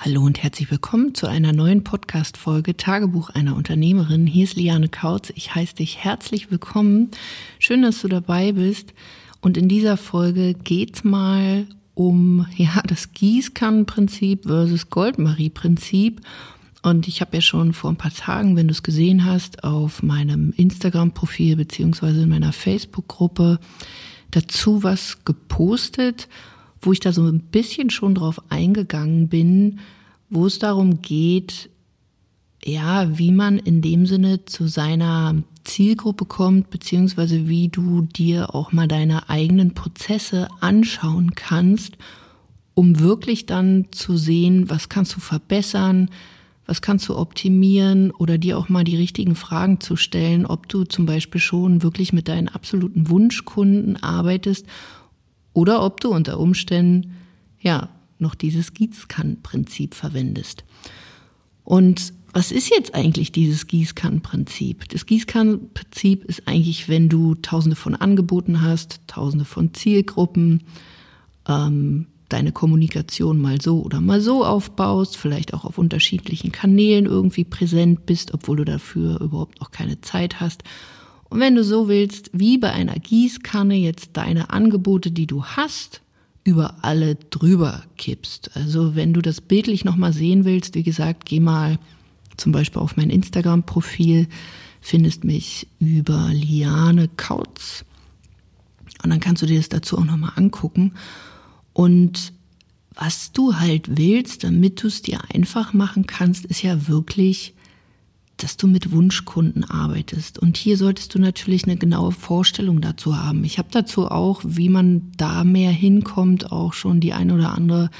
Hallo und herzlich willkommen zu einer neuen Podcast-Folge Tagebuch einer Unternehmerin. Hier ist Liane Kautz. Ich heiße dich herzlich willkommen. Schön, dass du dabei bist. Und in dieser Folge geht's mal um, ja, das Gießkannenprinzip versus Goldmarie-Prinzip. Und ich habe ja schon vor ein paar Tagen, wenn du es gesehen hast, auf meinem Instagram-Profil beziehungsweise in meiner Facebook-Gruppe dazu was gepostet wo ich da so ein bisschen schon drauf eingegangen bin, wo es darum geht, ja, wie man in dem Sinne zu seiner Zielgruppe kommt, beziehungsweise wie du dir auch mal deine eigenen Prozesse anschauen kannst, um wirklich dann zu sehen, was kannst du verbessern, was kannst du optimieren oder dir auch mal die richtigen Fragen zu stellen, ob du zum Beispiel schon wirklich mit deinen absoluten Wunschkunden arbeitest oder ob du unter Umständen ja noch dieses Gießkannenprinzip verwendest. Und was ist jetzt eigentlich dieses Gießkannenprinzip? Das Gießkannenprinzip ist eigentlich, wenn du tausende von Angeboten hast, tausende von Zielgruppen, ähm, deine Kommunikation mal so oder mal so aufbaust, vielleicht auch auf unterschiedlichen Kanälen irgendwie präsent bist, obwohl du dafür überhaupt noch keine Zeit hast und wenn du so willst, wie bei einer Gießkanne jetzt deine Angebote, die du hast, über alle drüber kippst. Also wenn du das bildlich nochmal sehen willst, wie gesagt, geh mal zum Beispiel auf mein Instagram-Profil, findest mich über Liane Kautz. Und dann kannst du dir das dazu auch nochmal angucken. Und was du halt willst, damit du es dir einfach machen kannst, ist ja wirklich dass du mit Wunschkunden arbeitest. Und hier solltest du natürlich eine genaue Vorstellung dazu haben. Ich habe dazu auch, wie man da mehr hinkommt, auch schon die eine oder andere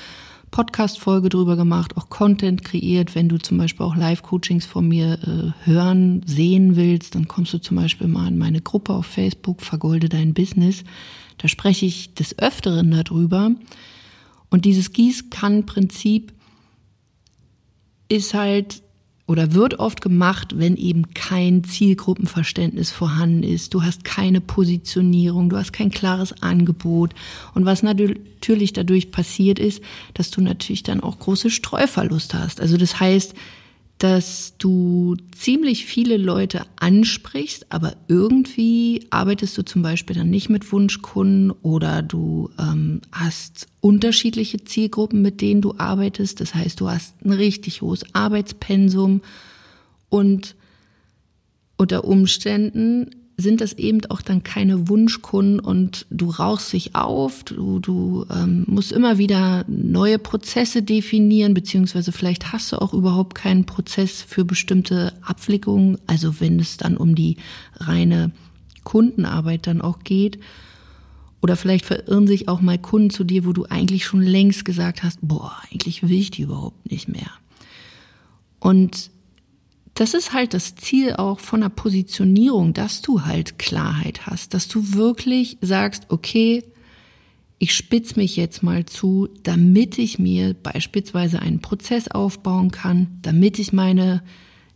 Podcast-Folge drüber gemacht, auch Content kreiert. Wenn du zum Beispiel auch Live-Coachings von mir äh, hören, sehen willst, dann kommst du zum Beispiel mal in meine Gruppe auf Facebook, Vergolde dein Business. Da spreche ich des Öfteren darüber. Und dieses Gießkannenprinzip ist halt oder wird oft gemacht, wenn eben kein Zielgruppenverständnis vorhanden ist. Du hast keine Positionierung, du hast kein klares Angebot. Und was natürlich dadurch passiert ist, dass du natürlich dann auch große Streuverluste hast. Also das heißt, dass du ziemlich viele Leute ansprichst, aber irgendwie arbeitest du zum Beispiel dann nicht mit Wunschkunden oder du ähm, hast unterschiedliche Zielgruppen, mit denen du arbeitest. Das heißt, du hast ein richtig hohes Arbeitspensum und unter Umständen sind das eben auch dann keine Wunschkunden und du rauchst dich auf, du, du ähm, musst immer wieder neue Prozesse definieren, beziehungsweise vielleicht hast du auch überhaupt keinen Prozess für bestimmte Abwicklungen, also wenn es dann um die reine Kundenarbeit dann auch geht. Oder vielleicht verirren sich auch mal Kunden zu dir, wo du eigentlich schon längst gesagt hast, boah, eigentlich will ich die überhaupt nicht mehr. Und das ist halt das Ziel auch von der Positionierung, dass du halt Klarheit hast, dass du wirklich sagst, okay, ich spitz mich jetzt mal zu, damit ich mir beispielsweise einen Prozess aufbauen kann, damit ich meine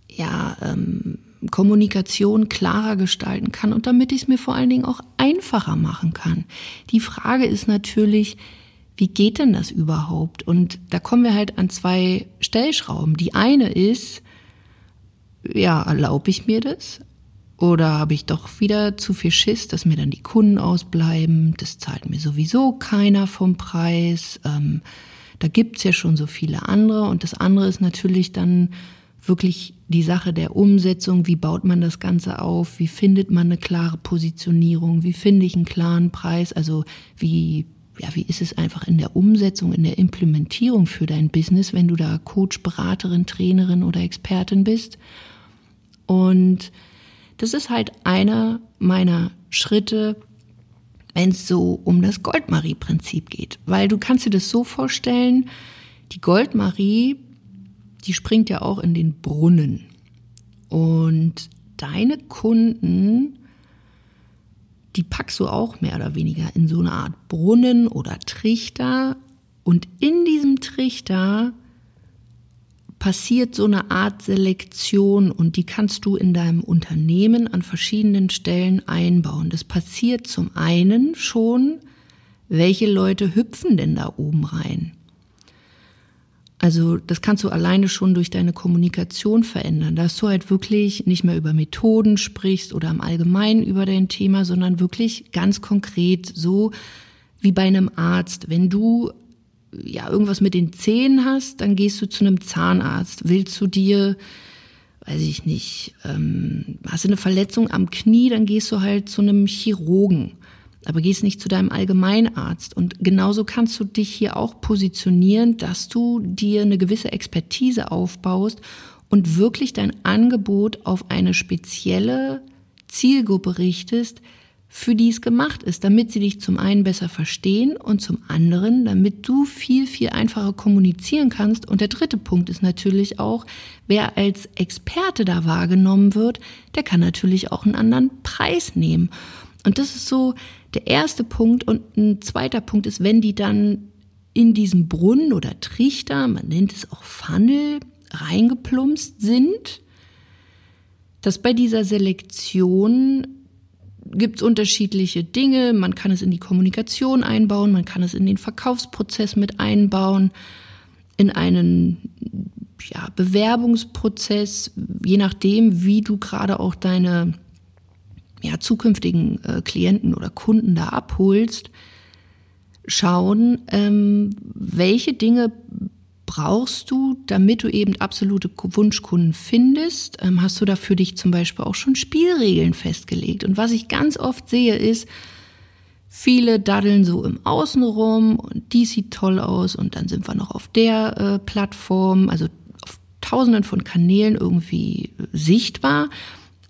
ja, ähm, Kommunikation klarer gestalten kann und damit ich es mir vor allen Dingen auch einfacher machen kann. Die Frage ist natürlich, wie geht denn das überhaupt? Und da kommen wir halt an zwei Stellschrauben. Die eine ist, ja, erlaube ich mir das? Oder habe ich doch wieder zu viel Schiss, dass mir dann die Kunden ausbleiben? Das zahlt mir sowieso keiner vom Preis. Ähm, da gibt's ja schon so viele andere. Und das andere ist natürlich dann wirklich die Sache der Umsetzung. Wie baut man das Ganze auf? Wie findet man eine klare Positionierung? Wie finde ich einen klaren Preis? Also wie ja, wie ist es einfach in der Umsetzung, in der Implementierung für dein Business, wenn du da Coach, Beraterin, Trainerin oder Expertin bist? Und das ist halt einer meiner Schritte, wenn es so um das Goldmarie-Prinzip geht. Weil du kannst dir das so vorstellen, die Goldmarie, die springt ja auch in den Brunnen. Und deine Kunden, die packst du auch mehr oder weniger in so eine Art Brunnen oder Trichter. Und in diesem Trichter passiert so eine Art Selektion und die kannst du in deinem Unternehmen an verschiedenen Stellen einbauen. Das passiert zum einen schon, welche Leute hüpfen denn da oben rein? Also das kannst du alleine schon durch deine Kommunikation verändern, dass du halt wirklich nicht mehr über Methoden sprichst oder im Allgemeinen über dein Thema, sondern wirklich ganz konkret so wie bei einem Arzt. Wenn du ja irgendwas mit den Zähnen hast, dann gehst du zu einem Zahnarzt. Willst du dir, weiß ich nicht, ähm, hast du eine Verletzung am Knie, dann gehst du halt zu einem Chirurgen aber gehst nicht zu deinem Allgemeinarzt. Und genauso kannst du dich hier auch positionieren, dass du dir eine gewisse Expertise aufbaust und wirklich dein Angebot auf eine spezielle Zielgruppe richtest, für die es gemacht ist, damit sie dich zum einen besser verstehen und zum anderen, damit du viel, viel einfacher kommunizieren kannst. Und der dritte Punkt ist natürlich auch, wer als Experte da wahrgenommen wird, der kann natürlich auch einen anderen Preis nehmen. Und das ist so der erste Punkt. Und ein zweiter Punkt ist, wenn die dann in diesem Brunnen oder Trichter, man nennt es auch Funnel, reingeplumpst sind, dass bei dieser Selektion gibt es unterschiedliche Dinge. Man kann es in die Kommunikation einbauen, man kann es in den Verkaufsprozess mit einbauen, in einen ja, Bewerbungsprozess, je nachdem, wie du gerade auch deine ja, zukünftigen äh, Klienten oder Kunden da abholst, schauen, ähm, welche Dinge brauchst du, damit du eben absolute Wunschkunden findest? Ähm, hast du da für dich zum Beispiel auch schon Spielregeln festgelegt? Und was ich ganz oft sehe, ist, viele daddeln so im Außenrum und die sieht toll aus und dann sind wir noch auf der äh, Plattform, also auf tausenden von Kanälen irgendwie sichtbar.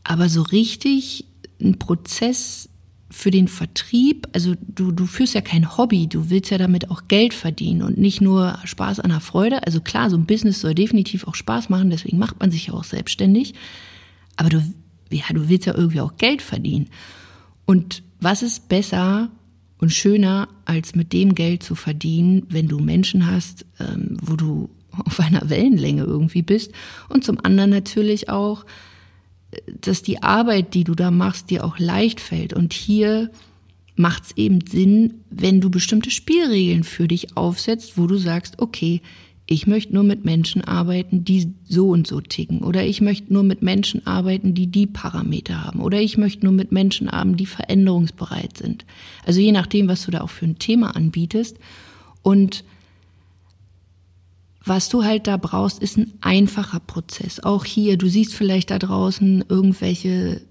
Aber so richtig ein Prozess für den Vertrieb, also du, du führst ja kein Hobby, du willst ja damit auch Geld verdienen und nicht nur Spaß an der Freude. Also klar, so ein Business soll definitiv auch Spaß machen, deswegen macht man sich ja auch selbstständig. Aber du, ja, du willst ja irgendwie auch Geld verdienen. Und was ist besser und schöner, als mit dem Geld zu verdienen, wenn du Menschen hast, ähm, wo du auf einer Wellenlänge irgendwie bist und zum anderen natürlich auch, dass die Arbeit, die du da machst, dir auch leicht fällt. Und hier macht es eben Sinn, wenn du bestimmte Spielregeln für dich aufsetzt, wo du sagst, okay, ich möchte nur mit Menschen arbeiten, die so und so ticken. Oder ich möchte nur mit Menschen arbeiten, die die Parameter haben. Oder ich möchte nur mit Menschen haben, die veränderungsbereit sind. Also je nachdem, was du da auch für ein Thema anbietest. Und was du halt da brauchst, ist ein einfacher Prozess. Auch hier, du siehst vielleicht da draußen irgendwelche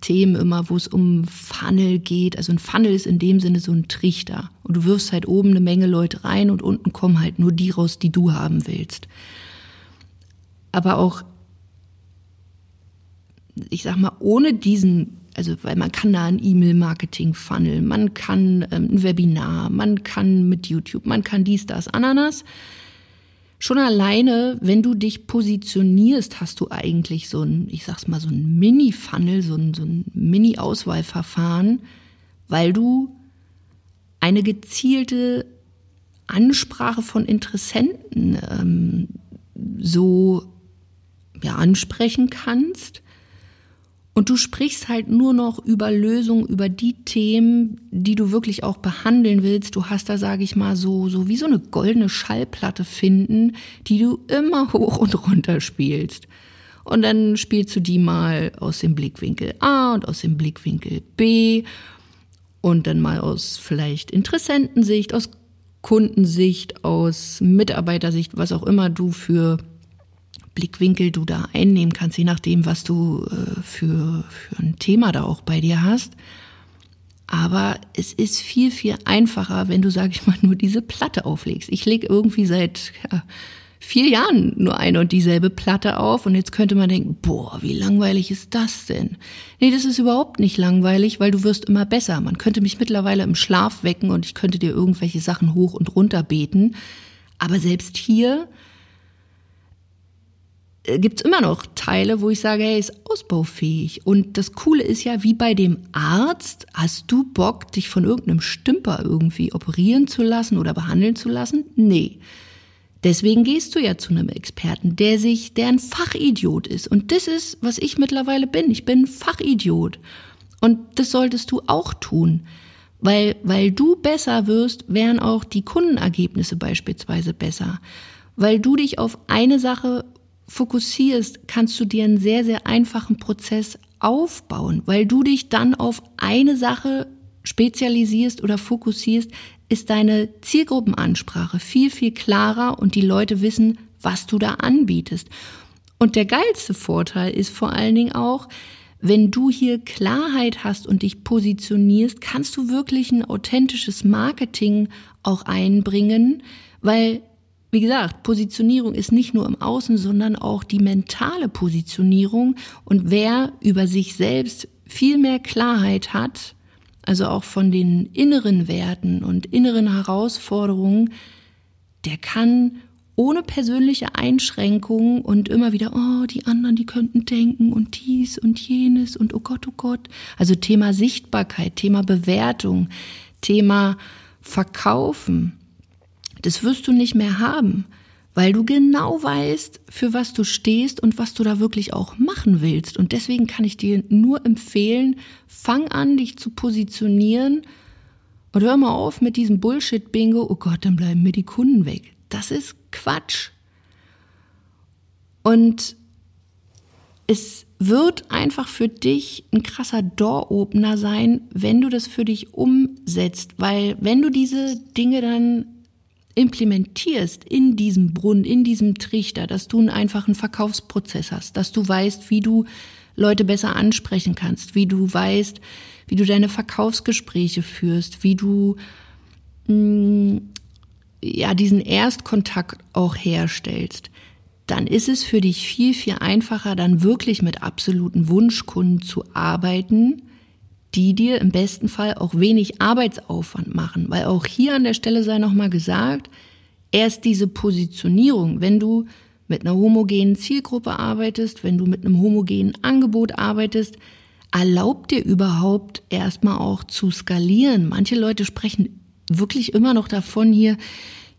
Themen immer, wo es um Funnel geht. Also ein Funnel ist in dem Sinne so ein Trichter. Und du wirfst halt oben eine Menge Leute rein und unten kommen halt nur die raus, die du haben willst. Aber auch, ich sag mal, ohne diesen, also weil man kann da ein E-Mail-Marketing-Funnel, man kann ähm, ein Webinar, man kann mit YouTube, man kann dies, das, Ananas. Schon alleine, wenn du dich positionierst, hast du eigentlich so ein, ich sag's mal, so ein Mini-Funnel, so ein, so ein Mini-Auswahlverfahren, weil du eine gezielte Ansprache von Interessenten ähm, so ja, ansprechen kannst und du sprichst halt nur noch über Lösungen, über die Themen, die du wirklich auch behandeln willst. Du hast da, sage ich mal, so, so wie so eine goldene Schallplatte finden, die du immer hoch und runter spielst. Und dann spielst du die mal aus dem Blickwinkel A und aus dem Blickwinkel B und dann mal aus vielleicht Interessentensicht, aus Kundensicht, aus Mitarbeitersicht, was auch immer du für Blickwinkel du da einnehmen kannst, je nachdem, was du äh, für, für ein Thema da auch bei dir hast. Aber es ist viel, viel einfacher, wenn du, sag ich mal, nur diese Platte auflegst. Ich lege irgendwie seit ja, vier Jahren nur eine und dieselbe Platte auf und jetzt könnte man denken, boah, wie langweilig ist das denn? Nee, das ist überhaupt nicht langweilig, weil du wirst immer besser. Man könnte mich mittlerweile im Schlaf wecken und ich könnte dir irgendwelche Sachen hoch und runter beten. Aber selbst hier gibt es immer noch Teile, wo ich sage, hey, ist ausbaufähig. Und das Coole ist ja, wie bei dem Arzt, hast du Bock, dich von irgendeinem Stümper irgendwie operieren zu lassen oder behandeln zu lassen? Nee. Deswegen gehst du ja zu einem Experten, der sich, der ein Fachidiot ist. Und das ist, was ich mittlerweile bin. Ich bin ein Fachidiot. Und das solltest du auch tun. Weil, weil du besser wirst, wären auch die Kundenergebnisse beispielsweise besser weil du dich auf eine Sache fokussierst, kannst du dir einen sehr, sehr einfachen Prozess aufbauen, weil du dich dann auf eine Sache spezialisierst oder fokussierst, ist deine Zielgruppenansprache viel, viel klarer und die Leute wissen, was du da anbietest. Und der geilste Vorteil ist vor allen Dingen auch, wenn du hier Klarheit hast und dich positionierst, kannst du wirklich ein authentisches Marketing auch einbringen, weil, wie gesagt, Positionierung ist nicht nur im Außen, sondern auch die mentale Positionierung. Und wer über sich selbst viel mehr Klarheit hat, also auch von den inneren Werten und inneren Herausforderungen, der kann ohne persönliche Einschränkungen und immer wieder, oh, die anderen, die könnten denken und dies und jenes und oh Gott, oh Gott. Also Thema Sichtbarkeit, Thema Bewertung, Thema Verkaufen. Das wirst du nicht mehr haben, weil du genau weißt, für was du stehst und was du da wirklich auch machen willst. Und deswegen kann ich dir nur empfehlen, fang an, dich zu positionieren und hör mal auf mit diesem Bullshit-Bingo, oh Gott, dann bleiben mir die Kunden weg. Das ist Quatsch. Und es wird einfach für dich ein krasser Door-Opener sein, wenn du das für dich umsetzt, weil wenn du diese Dinge dann implementierst in diesem Brunnen, in diesem Trichter, dass du einen einfachen Verkaufsprozess hast, dass du weißt, wie du Leute besser ansprechen kannst, wie du weißt, wie du deine Verkaufsgespräche führst, wie du mh, mm, ja diesen Erstkontakt auch herstellst, dann ist es für dich viel, viel einfacher, dann wirklich mit absoluten Wunschkunden zu arbeiten, die dir im besten Fall auch wenig Arbeitsaufwand machen. Weil auch hier an der Stelle sei nochmal gesagt, erst diese Positionierung, wenn du mit einer homogenen Zielgruppe arbeitest, wenn du mit einem homogenen Angebot arbeitest, erlaubt dir überhaupt erstmal auch zu skalieren. Manche Leute sprechen wirklich immer noch davon hier,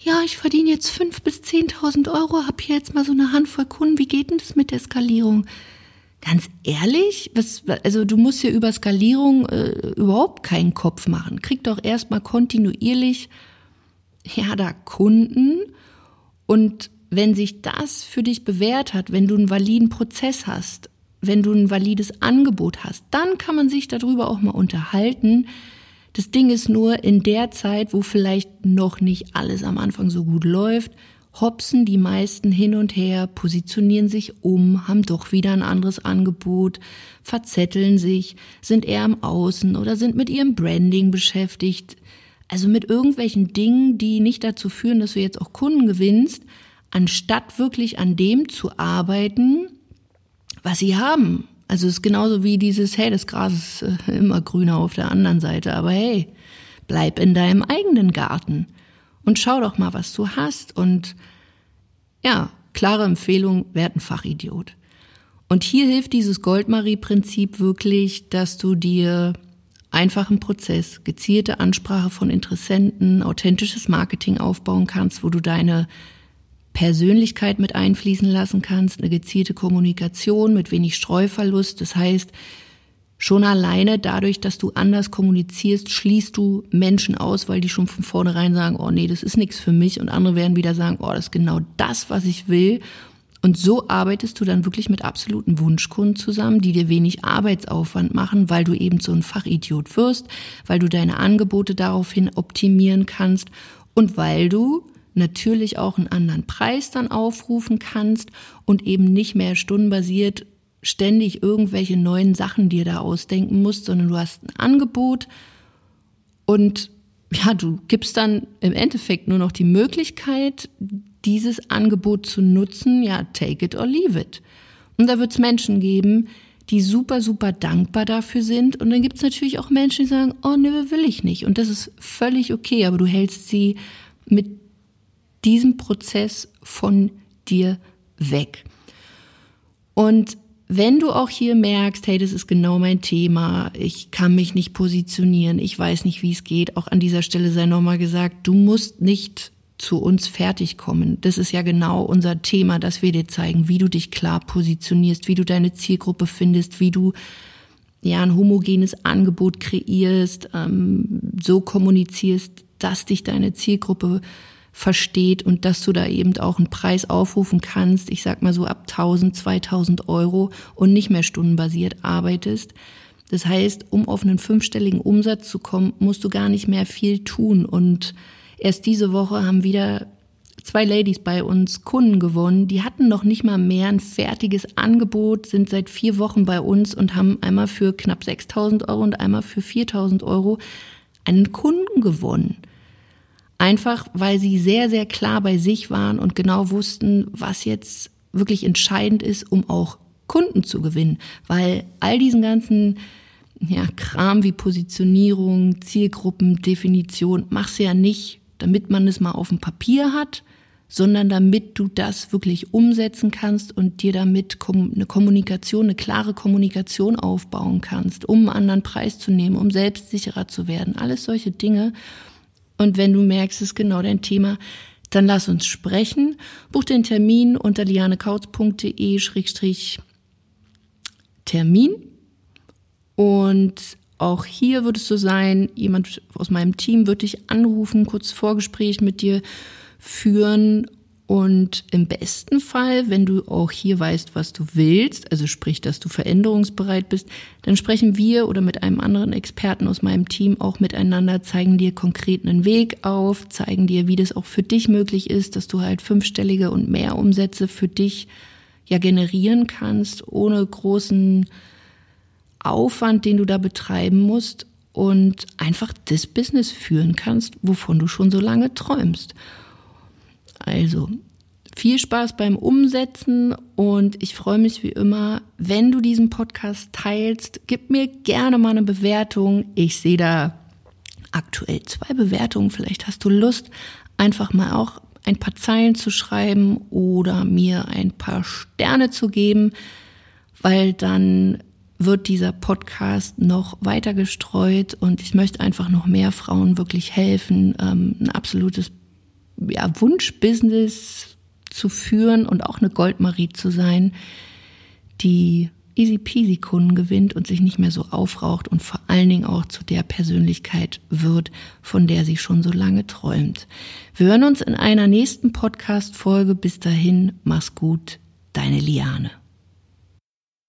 ja, ich verdiene jetzt fünf bis zehntausend Euro, habe hier jetzt mal so eine Handvoll Kunden. Wie geht denn das mit der Skalierung? Ganz ehrlich, was, also du musst hier über Skalierung äh, überhaupt keinen Kopf machen. Krieg doch erstmal kontinuierlich ja da Kunden und wenn sich das für dich bewährt hat, wenn du einen validen Prozess hast, wenn du ein valides Angebot hast, dann kann man sich darüber auch mal unterhalten, das Ding ist nur, in der Zeit, wo vielleicht noch nicht alles am Anfang so gut läuft, hopsen die meisten hin und her, positionieren sich um, haben doch wieder ein anderes Angebot, verzetteln sich, sind eher am Außen oder sind mit ihrem Branding beschäftigt. Also mit irgendwelchen Dingen, die nicht dazu führen, dass du jetzt auch Kunden gewinnst, anstatt wirklich an dem zu arbeiten, was sie haben. Also es ist genauso wie dieses, hey, das Gras ist äh, immer grüner auf der anderen Seite, aber hey, bleib in deinem eigenen Garten und schau doch mal, was du hast. Und ja, klare Empfehlung, werd ein Fachidiot. Und hier hilft dieses Goldmarie-Prinzip wirklich, dass du dir einfachen Prozess, gezielte Ansprache von Interessenten, authentisches Marketing aufbauen kannst, wo du deine Persönlichkeit mit einfließen lassen kannst, eine gezielte Kommunikation mit wenig Streuverlust. Das heißt, schon alleine dadurch, dass du anders kommunizierst, schließt du Menschen aus, weil die schon von vornherein sagen, oh nee, das ist nichts für mich. Und andere werden wieder sagen, oh, das ist genau das, was ich will. Und so arbeitest du dann wirklich mit absoluten Wunschkunden zusammen, die dir wenig Arbeitsaufwand machen, weil du eben so ein Fachidiot wirst, weil du deine Angebote daraufhin optimieren kannst und weil du natürlich auch einen anderen Preis dann aufrufen kannst und eben nicht mehr stundenbasiert ständig irgendwelche neuen Sachen dir da ausdenken musst, sondern du hast ein Angebot und ja, du gibst dann im Endeffekt nur noch die Möglichkeit, dieses Angebot zu nutzen, ja, take it or leave it. Und da wird es Menschen geben, die super, super dankbar dafür sind. Und dann gibt es natürlich auch Menschen, die sagen, oh nö, will ich nicht. Und das ist völlig okay, aber du hältst sie mit diesen Prozess von dir weg. Und wenn du auch hier merkst, hey, das ist genau mein Thema, ich kann mich nicht positionieren, ich weiß nicht, wie es geht, auch an dieser Stelle sei nochmal gesagt, du musst nicht zu uns fertig kommen. Das ist ja genau unser Thema, dass wir dir zeigen, wie du dich klar positionierst, wie du deine Zielgruppe findest, wie du ja ein homogenes Angebot kreierst, ähm, so kommunizierst, dass dich deine Zielgruppe versteht und dass du da eben auch einen Preis aufrufen kannst, ich sag mal so ab 1000, 2000 Euro und nicht mehr stundenbasiert arbeitest. Das heißt, um auf einen fünfstelligen Umsatz zu kommen, musst du gar nicht mehr viel tun. Und erst diese Woche haben wieder zwei Ladies bei uns Kunden gewonnen. Die hatten noch nicht mal mehr ein fertiges Angebot, sind seit vier Wochen bei uns und haben einmal für knapp 6000 Euro und einmal für 4000 Euro einen Kunden gewonnen. Einfach weil sie sehr, sehr klar bei sich waren und genau wussten, was jetzt wirklich entscheidend ist, um auch Kunden zu gewinnen. Weil all diesen ganzen ja, Kram wie Positionierung, Zielgruppen, Definition, machst du ja nicht, damit man es mal auf dem Papier hat, sondern damit du das wirklich umsetzen kannst und dir damit eine Kommunikation, eine klare Kommunikation aufbauen kannst, um einen anderen Preis zu nehmen, um selbstsicherer zu werden. Alles solche Dinge. Und wenn du merkst, es ist genau dein Thema, dann lass uns sprechen. Buch den Termin unter lianekautz.de-termin. Und auch hier wird es so sein, jemand aus meinem Team wird dich anrufen, kurz Vorgespräch mit dir führen und im besten Fall, wenn du auch hier weißt, was du willst, also sprich, dass du veränderungsbereit bist, dann sprechen wir oder mit einem anderen Experten aus meinem Team auch miteinander, zeigen dir konkret einen Weg auf, zeigen dir, wie das auch für dich möglich ist, dass du halt fünfstellige und mehr Umsätze für dich ja generieren kannst, ohne großen Aufwand, den du da betreiben musst und einfach das Business führen kannst, wovon du schon so lange träumst. Also viel Spaß beim Umsetzen und ich freue mich wie immer, wenn du diesen Podcast teilst. Gib mir gerne mal eine Bewertung. Ich sehe da aktuell zwei Bewertungen. Vielleicht hast du Lust, einfach mal auch ein paar Zeilen zu schreiben oder mir ein paar Sterne zu geben, weil dann wird dieser Podcast noch weiter gestreut und ich möchte einfach noch mehr Frauen wirklich helfen, ähm, ein absolutes ja, Wunschbusiness zu führen und auch eine Goldmarie zu sein, die easy peasy Kunden gewinnt und sich nicht mehr so aufraucht und vor allen Dingen auch zu der Persönlichkeit wird, von der sie schon so lange träumt. Wir hören uns in einer nächsten Podcast-Folge. Bis dahin, mach's gut, deine Liane.